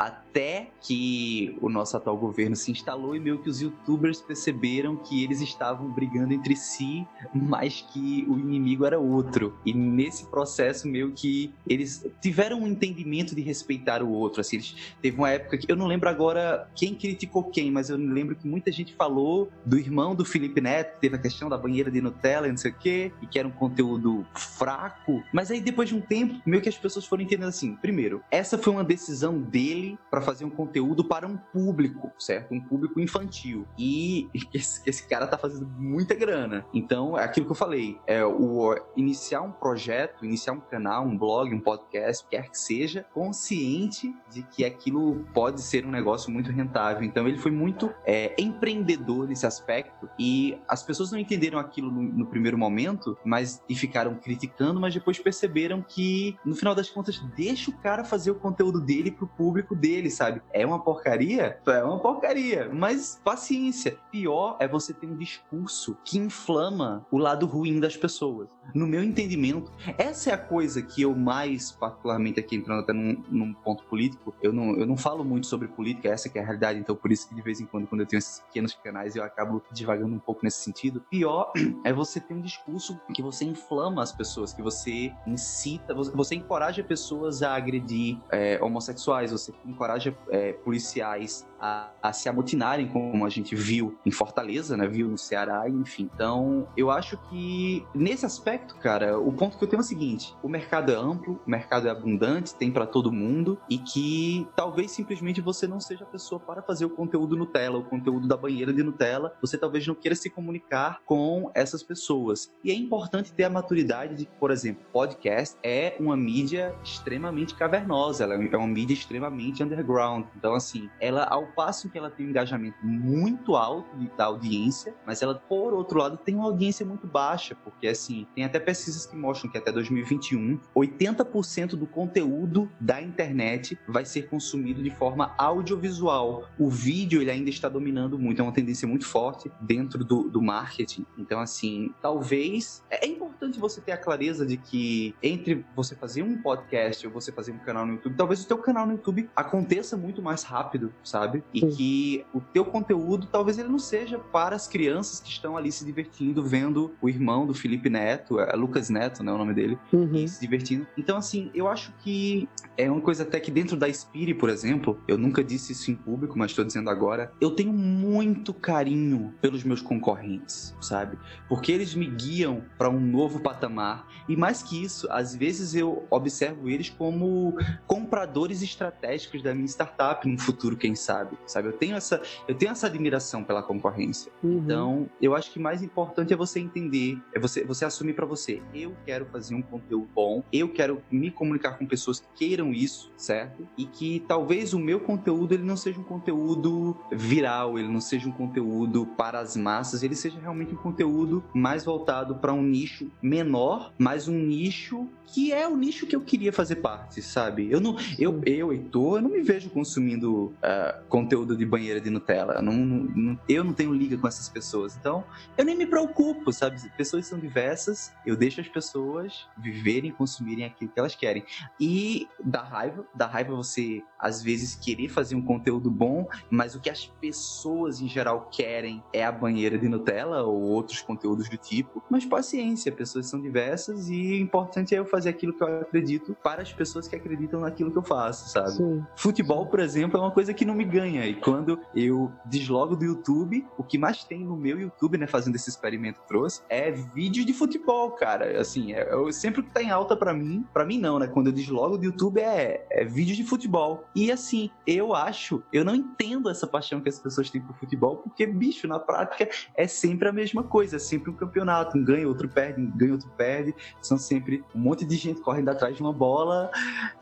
até que o nosso atual governo se instalou e meio que os youtubers perceberam que eles estavam brigando entre si, mas que o inimigo era outro. E nesse processo meio que eles tiveram um entendimento de respeitar o outro. Assim, eles, teve uma época que eu não lembro agora quem criticou quem, mas eu lembro que muita gente falou do irmão do Felipe Neto, que teve a questão da banheira de Nutella e não sei o quê, e que era um conteúdo fraco. Mas aí depois de um tempo, meio que as pessoas foram entendendo assim: primeiro, essa foi uma decisão dele para fazer um conteúdo para um público, certo? Um público infantil. E [laughs] esse, esse, cara tá fazendo muita grana. Então, é aquilo que eu falei, é o iniciar um projeto, iniciar um canal, um blog, um podcast, quer que seja, consciente de que aquilo pode ser um negócio muito rentável. Então, ele foi muito é, empreendedor nesse aspecto e as pessoas não entenderam aquilo no, no primeiro momento, mas e ficaram criticando, mas depois perceberam que no final das contas deixa o cara fazer o conteúdo dele pro público dele, sabe? É uma porcaria? É uma porcaria. Mas paciência. Pior é você ter um discurso que inflama o lado ruim das pessoas. No meu entendimento, essa é a coisa que eu mais, particularmente aqui entrando até num, num ponto político, eu não, eu não falo muito sobre política, essa que é a realidade, então por isso que de vez em quando, quando eu tenho esses pequenos canais, eu acabo divagando um pouco nesse sentido. Pior [clears throat] é você ter um discurso que você inflama as pessoas, que você incita, você, você encoraja pessoas a agredir é, homossexuais, você encoraja é, policiais a, a, se amotinarem, como a gente viu em Fortaleza, né? Viu no Ceará, enfim. Então, eu acho que nesse aspecto, cara, o ponto que eu tenho é o seguinte: o mercado é amplo, o mercado é abundante, tem para todo mundo e que talvez simplesmente você não seja a pessoa para fazer o conteúdo Nutella, o conteúdo da banheira de Nutella. Você talvez não queira se comunicar com essas pessoas. E é importante ter a maturidade de que, por exemplo, podcast é uma mídia extremamente cavernosa, ela é uma mídia extremamente underground. Então, assim, ela, ao passo que ela tem um engajamento muito alto da audiência, mas ela, por outro lado, tem uma audiência muito baixa, porque, assim, tem até pesquisas que mostram que até 2021, 80% do conteúdo da internet vai ser consumido de forma audiovisual. O vídeo, ele ainda está dominando muito, é uma tendência muito forte dentro do, do marketing. Então, assim, talvez. É importante você ter a clareza de que entre você fazer um podcast ou você fazer um canal no YouTube, talvez o teu canal no YouTube aconteça muito mais rápido, sabe? Sabe? E Sim. que o teu conteúdo talvez ele não seja para as crianças que estão ali se divertindo vendo o irmão do Felipe Neto, é Lucas Neto, né, o nome dele, Uhum. se divertindo. Então, assim, eu acho que é uma coisa até que dentro da Spire, por exemplo, eu nunca disse isso em público, mas estou dizendo agora, eu tenho muito carinho pelos meus concorrentes, sabe? Porque eles me guiam para um novo patamar. E mais que isso, às vezes eu observo eles como compradores estratégicos da minha startup no futuro, quem sabe, sabe? Eu tenho essa, eu tenho essa admiração pela concorrência. Uhum. Então, eu acho que mais importante é você entender, é você, você assumir pra você, eu quero fazer um conteúdo bom, eu quero me comunicar com pessoas que queiram isso, certo? E que talvez o meu conteúdo ele não seja um conteúdo viral, ele não seja um conteúdo para as massas, ele seja realmente um conteúdo mais voltado para um nicho menor, mas um nicho que é o nicho que eu queria fazer parte, sabe? Eu não, eu, eu Heitor, eu não me vejo consumindo ah, conteúdo de banheira de Nutella. Eu não, não- eu não tenho liga com essas pessoas. Então, eu nem me preocupo, sabe? Pessoas são diversas, eu deixo as pessoas viverem consumirem aquilo que elas querem. E dá raiva, dá raiva você, às vezes, querer fazer um conteúdo bom, mas o que as pessoas em geral querem é a banheira de Nutella ou outros conteúdos do tipo. Mas paciência, pessoas são diversas e o importante é eu fazer aquilo que eu acredito para as pessoas que acreditam naquilo que eu faço, sabe? Sim. Futebol, por exemplo, é uma coisa que não me ganha. E quando eu deslogo do YouTube, o que mais tem no meu YouTube, né, fazendo esse experimento trouxe, é vídeo de futebol, cara. Assim, é, eu, sempre que tá em alta pra mim, pra mim não, né? Quando eu deslogo do YouTube é, é vídeo de futebol. E assim, eu acho, eu não entendo essa paixão que as pessoas têm por futebol, porque, bicho, na prática é sempre a mesma coisa, é sempre um campeonato. Um ganha, outro perde, um ganha, outro perde. São sempre um monte de gente correndo atrás de uma bola.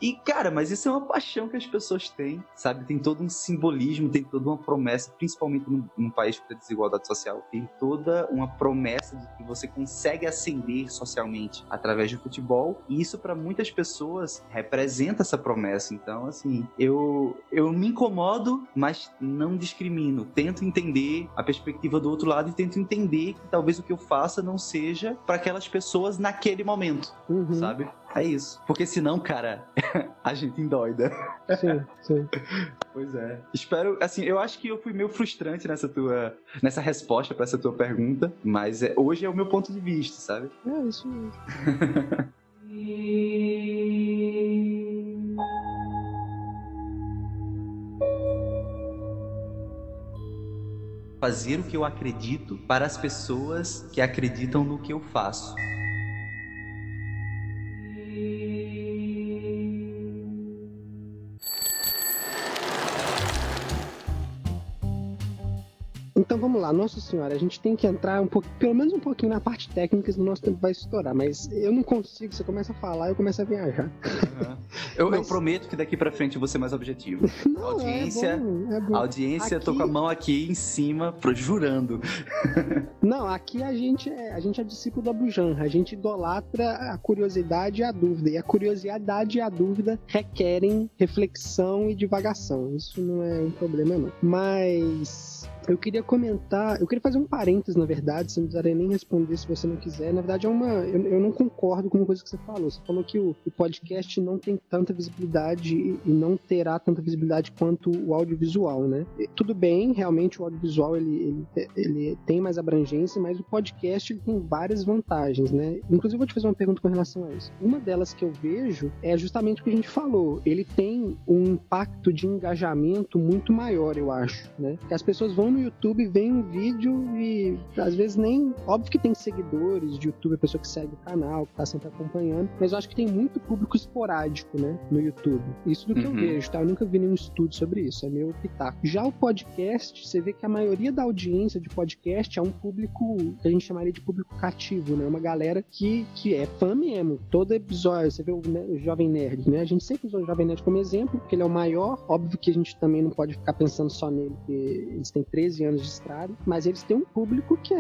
E, cara, mas isso é uma paixão que as pessoas têm, sabe? Tem todo um simbolismo, tem toda uma promessa, principalmente num, num país com desigualdade social. Tem toda uma promessa de que você consegue ascender socialmente através do futebol. E isso, para muitas pessoas, representa essa promessa. Então, assim, eu, eu me incomodo, mas não discrimino. Tento entender a perspectiva do outro lado e tento entender que talvez o que eu faça não seja para aquelas pessoas naquele momento Uhum. sabe? É isso. Porque senão, cara, [laughs] a gente endoida. Sim, sim. Pois é. Espero, assim, eu acho que eu fui meio frustrante nessa tua, nessa resposta pra essa tua pergunta, mas é, hoje é o meu ponto de vista, sabe? É isso mesmo. [laughs] Fazer o que eu acredito para as pessoas que acreditam no que eu faço. Lá, Nossa Senhora, a gente tem que entrar um pouco, pelo menos um pouquinho na parte técnica, senão o nosso tempo vai estourar. Mas eu não consigo, você começa a falar eu começo a viajar. Eu, eu Mas- prometo que daqui pra frente eu vou ser mais objetivo. [laughs] Não, Audiência- é bom, é bom. Audiência, eu tô Aqui- com a mão aqui em cima, jurando. [laughs] Não, aqui a gente é, a gente é discípulo da Bujan, a gente idolatra a curiosidade e a dúvida. E a curiosidade e a dúvida requerem reflexão e divagação. Isso não é um problema, não. Mas eu queria comentar, eu queria fazer um parênteses, na verdade, você não precisaria nem responder se você não quiser. Na verdade, é uma. Eu, eu não concordo com uma coisa que você falou. Você falou que o, o podcast não tem tanta visibilidade e, e não terá tanta visibilidade quanto o audiovisual, né? E tudo bem, realmente o audiovisual ele, ele, ele tem mais abrangência, mas o podcast ele tem várias vantagens, né? Inclusive, eu vou te fazer uma pergunta com relação a isso. Uma delas que eu vejo é justamente o que a gente falou. Ele tem um impacto de engajamento muito maior, eu acho, né? Que as pessoas vão no YouTube, veem um vídeo e às vezes nem. Óbvio que tem seguidores de YouTube, a pessoa que segue o canal, que tá sempre acompanhando, mas eu acho que tem muito público esporádico, né? No YouTube. Isso do que eu Uhum. vejo, tá? Eu nunca vi nenhum estudo sobre isso, é meu pitaco. Já o podcast, você vê que a maioria da audiência de podcast é um público que a gente chamaria de público cativo, né? Uma galera que, que é fã mesmo. Todo episódio, você vê o, né, o Jovem Nerd, né? A gente sempre usa o Jovem Nerd como exemplo, porque ele é o maior. Óbvio que a gente também não pode ficar pensando só nele, porque eles têm 13 anos de estrada, mas eles têm um público que é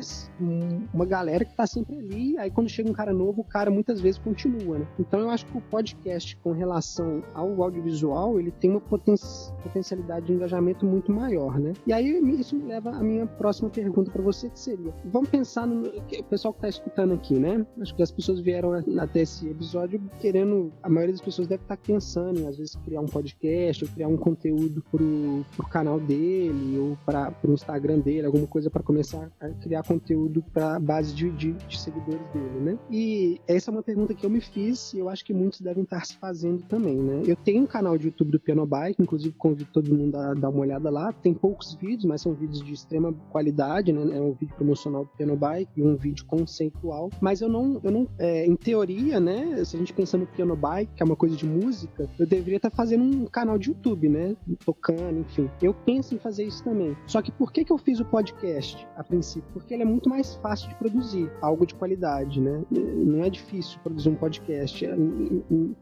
uma galera que tá sempre ali, aí quando chega um cara novo, o cara muitas vezes continua, né? Então eu acho que o podcast com relação ao audiovisual, ele tem uma poten potencialidade de engajamento muito maior, né? E aí isso me leva à minha próxima pergunta para você, que seria, vamos pensar no pessoal que tá escutando aqui, né? Acho que as pessoas vieram até esse episódio querendo, a maioria das pessoas deve estar tá pensando em às vezes criar um podcast ou criar um conteúdo pro, pro canal dele ou para pro Instagram dele, alguma coisa para começar a criar conteúdo para base de, de, de, seguidores dele, né? E essa é uma pergunta que eu me fiz e eu acho que muitos devem estar se fazendo também, né? Eu tenho um canal de YouTube do Piano Bike, inclusive convido todo mundo a dar uma olhada lá. Tem poucos vídeos, mas são vídeos de extrema qualidade, né? É um vídeo promocional do Piano Bike e um vídeo conceitual. Mas eu não, eu não, é, em teoria, né? Se a gente pensar no Piano Bike, que é uma coisa de música, eu deveria estar fazendo um canal de YouTube, né? Tocando, enfim. Eu penso em fazer isso também. Só que por que, que eu fiz o podcast a princípio? Porque ele é muito mais fácil de produzir, algo de qualidade, né? Não é difícil produzir um podcast. É,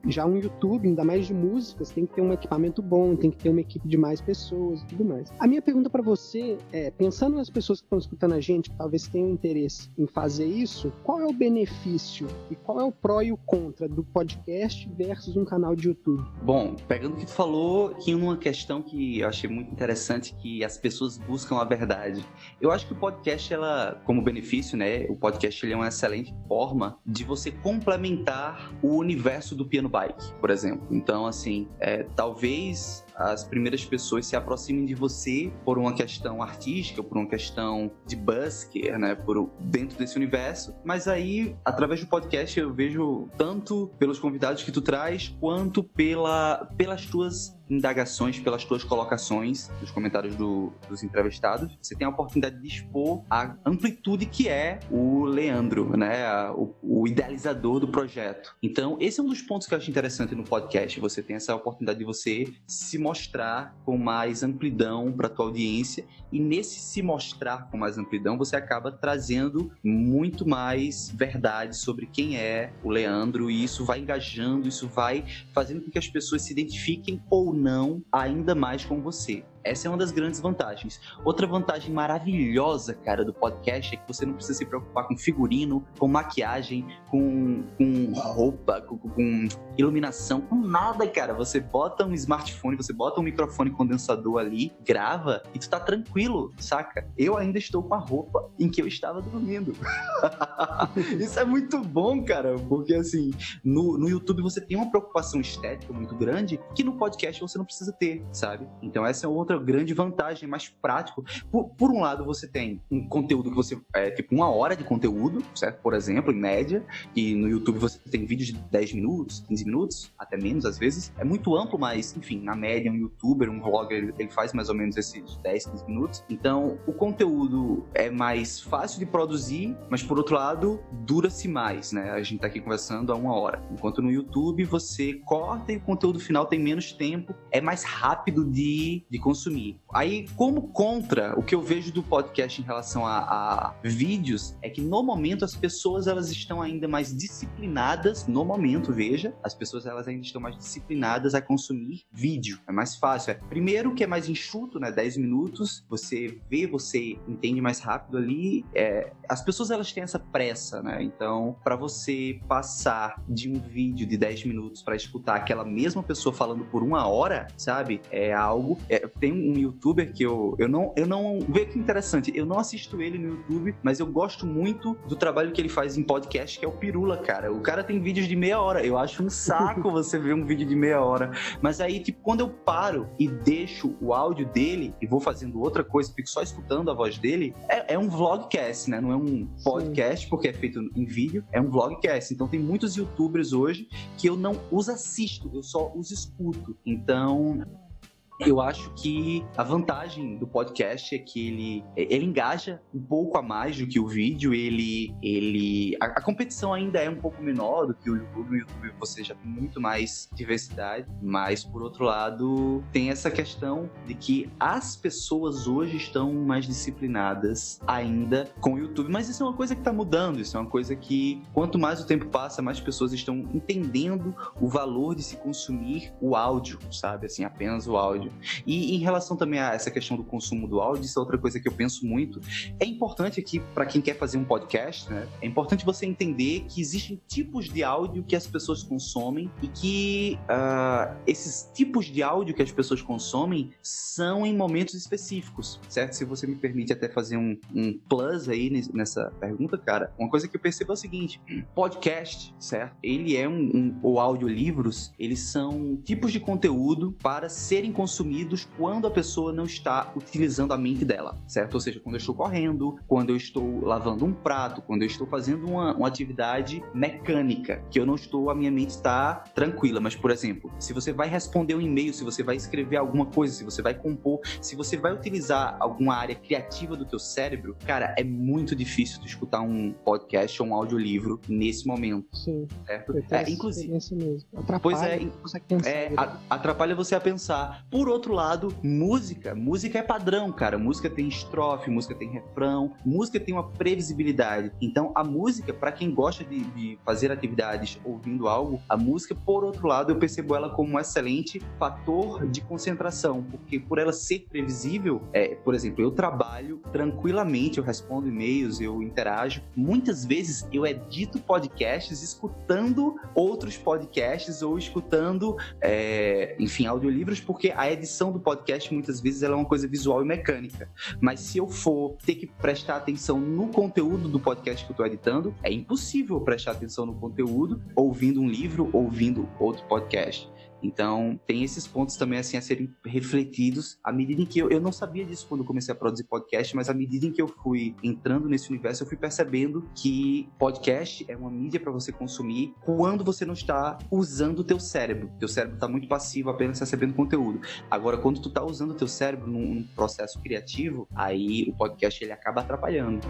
já um YouTube, ainda mais de músicas, tem que ter um equipamento bom, tem que ter uma equipe de mais pessoas e tudo mais. A minha pergunta para você é, pensando nas pessoas que estão escutando a gente, que talvez tenham interesse em fazer isso, qual é o benefício e qual é o pró e o contra do podcast versus um canal de YouTube? Bom, pegando o que tu falou, que uma questão que eu achei muito interessante que as pessoas buscam a verdade. Eu acho que o podcast, ela, como benefício, né, o podcast ele é uma excelente forma de você complementar o universo do piano bike, por exemplo. Então, assim, é, talvez as primeiras pessoas se aproximem de você por uma questão artística, por uma questão de busker, né, por dentro desse universo. Mas aí, através do podcast, eu vejo tanto pelos convidados que tu traz, quanto pela, pelas tuas indagações, pelas tuas colocações nos comentários do, dos entrevistados, você tem a oportunidade de expor a amplitude que é o Leandro, né? O, o, idealizador do projeto. Então, esse é um dos pontos que eu acho interessante no podcast. Você tem essa oportunidade de você se mostrar com mais amplidão para a tua audiência e nesse se mostrar com mais amplidão, você acaba trazendo muito mais verdade sobre quem é o Leandro e isso vai engajando, isso vai fazendo com que as pessoas se identifiquem ou não ainda mais com você. Essa é uma das grandes vantagens. Outra vantagem maravilhosa, cara, do podcast é que você não precisa se preocupar com figurino, com maquiagem, com, com roupa, com, com iluminação, com nada, cara. Você bota um smartphone, você bota um microfone condensador ali, grava e tu tá tranquilo, saca? Eu ainda estou com a roupa em que eu estava dormindo. [laughs] Isso é muito bom, cara, porque assim, no, no YouTube você tem uma preocupação estética muito grande que no podcast você não precisa ter, sabe? Então essa é outra grande vantagem, mais prático. Por, por um lado, você tem um conteúdo que você. É tipo uma hora de conteúdo, certo? Por exemplo, em média. E no YouTube você tem vídeos de 10 minutos, 15 minutos, até menos às vezes. É muito amplo, mas, enfim, na média, um youtuber, um vlogger, ele, ele faz mais ou menos esses 10, 15 minutos. Então, o conteúdo é mais fácil de produzir, mas por outro lado, dura-se mais, né? A gente tá aqui conversando há uma hora. Enquanto no YouTube você corta e o conteúdo final tem menos tempo, é mais rápido de, de consumir consumir. Aí, como contra, o que eu vejo do podcast em relação a, a, vídeos é que no momento as pessoas elas estão ainda mais disciplinadas, no momento, veja, as pessoas elas ainda estão mais disciplinadas a consumir vídeo. É mais fácil. É, primeiro que é mais enxuto, né? 10 minutos, você vê, você entende mais rápido ali. É, as pessoas elas têm essa pressa, né? Então, para você passar de um vídeo de 10 minutos para escutar aquela mesma pessoa falando por uma hora, sabe? É algo. É, tem um youtuber que eu, eu não. Eu não. Vê que interessante, eu não assisto ele no YouTube, mas eu gosto muito do trabalho que ele faz em podcast, que é o Pirula, cara. O cara tem vídeos de meia hora. Eu acho um saco [laughs] você ver um vídeo de meia hora. Mas aí, tipo, quando eu paro e deixo o áudio dele e vou fazendo outra coisa, fico só escutando a voz dele, é, é um vlogcast, né? Não é um podcast, Sim. porque é feito em vídeo, é um vlogcast. Então tem muitos youtubers hoje que eu não os assisto, eu só os escuto. Então eu acho que a vantagem do podcast é que ele, ele engaja um pouco a mais do que o vídeo. Ele, ele a, a competição ainda é um pouco menor do que o YouTube. No YouTube você já tem muito mais diversidade, mas por outro lado tem essa questão de que as pessoas hoje estão mais disciplinadas ainda com o YouTube. Mas isso é uma coisa que está mudando. Isso é uma coisa que quanto mais o tempo passa, mais pessoas estão entendendo o valor de se consumir o áudio, sabe? Assim, apenas o áudio. Áudio. E em relação também a essa questão do consumo do áudio, isso é outra coisa que eu penso muito. É importante aqui, para quem quer fazer um podcast, né? É importante você entender que existem tipos de áudio que as pessoas consomem e que uh, esses tipos de áudio que as pessoas consomem são em momentos específicos, certo? Se você me permite até fazer um, um plus aí nessa pergunta, cara, uma coisa que eu percebo é o seguinte: podcast, certo? Ele é um, um ou audiolivros, eles são tipos de conteúdo para serem consumidos quando a pessoa não está utilizando a mente dela, certo? Ou seja, quando eu estou correndo, quando eu estou lavando um prato, quando eu estou fazendo uma, uma atividade mecânica, que eu não estou, a minha mente está tranquila. Mas, por exemplo, se você vai responder um e-mail, se você vai escrever alguma coisa, se você vai compor, se você vai utilizar alguma área criativa do teu cérebro, cara, é muito difícil tu escutar um podcast ou um audiolivro nesse momento. Sim. Certo? É, inclusive. Atrapalha, pois é, é atrapalha você a pensar. Por outro lado, música. Música é padrão, cara. Música tem estrofe, música tem refrão, música tem uma previsibilidade. Então, a música, para quem gosta de, de fazer atividades ouvindo algo, a música, por outro lado, eu percebo ela como um excelente fator de concentração, porque por ela ser previsível, é, por exemplo, eu trabalho tranquilamente, eu respondo e-mails, eu interajo. Muitas vezes eu edito podcasts escutando outros podcasts ou escutando, é, enfim, audiolivros, porque a edição do podcast muitas vezes ela é uma coisa visual e mecânica. Mas se eu for ter que prestar atenção no conteúdo do podcast que eu estou editando, é impossível prestar atenção no conteúdo ouvindo um livro, ouvindo outro podcast. Então, tem esses pontos também assim a serem refletidos à medida em que eu, eu não sabia disso quando comecei a produzir podcast, mas à medida em que eu fui entrando nesse universo, eu fui percebendo que podcast é uma mídia para você consumir quando você não está usando o teu cérebro. Teu cérebro está muito passivo, apenas recebendo conteúdo. Agora, quando tu está usando o teu cérebro num, num processo criativo, aí o podcast ele acaba atrapalhando.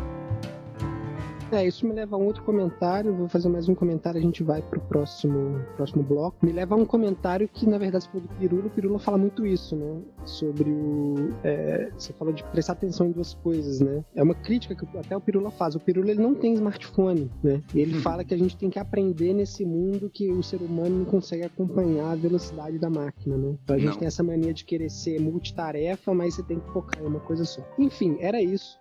É, isso me leva a um outro comentário. Vou fazer mais um comentário, a gente vai pro próximo, próximo bloco. Me leva a um comentário que, na verdade, você falou do Pirula. O Pirula fala muito isso, né? Sobre o. É, você fala de prestar atenção em duas coisas, né? É uma crítica que até o Pirula faz. O Pirula ele não tem smartphone, né? E ele uhum. fala que a gente tem que aprender nesse mundo que o ser humano não consegue acompanhar a velocidade da máquina, né? Então a gente não. tem essa mania de querer ser multitarefa, mas você tem que focar em uma coisa só. Enfim, era isso.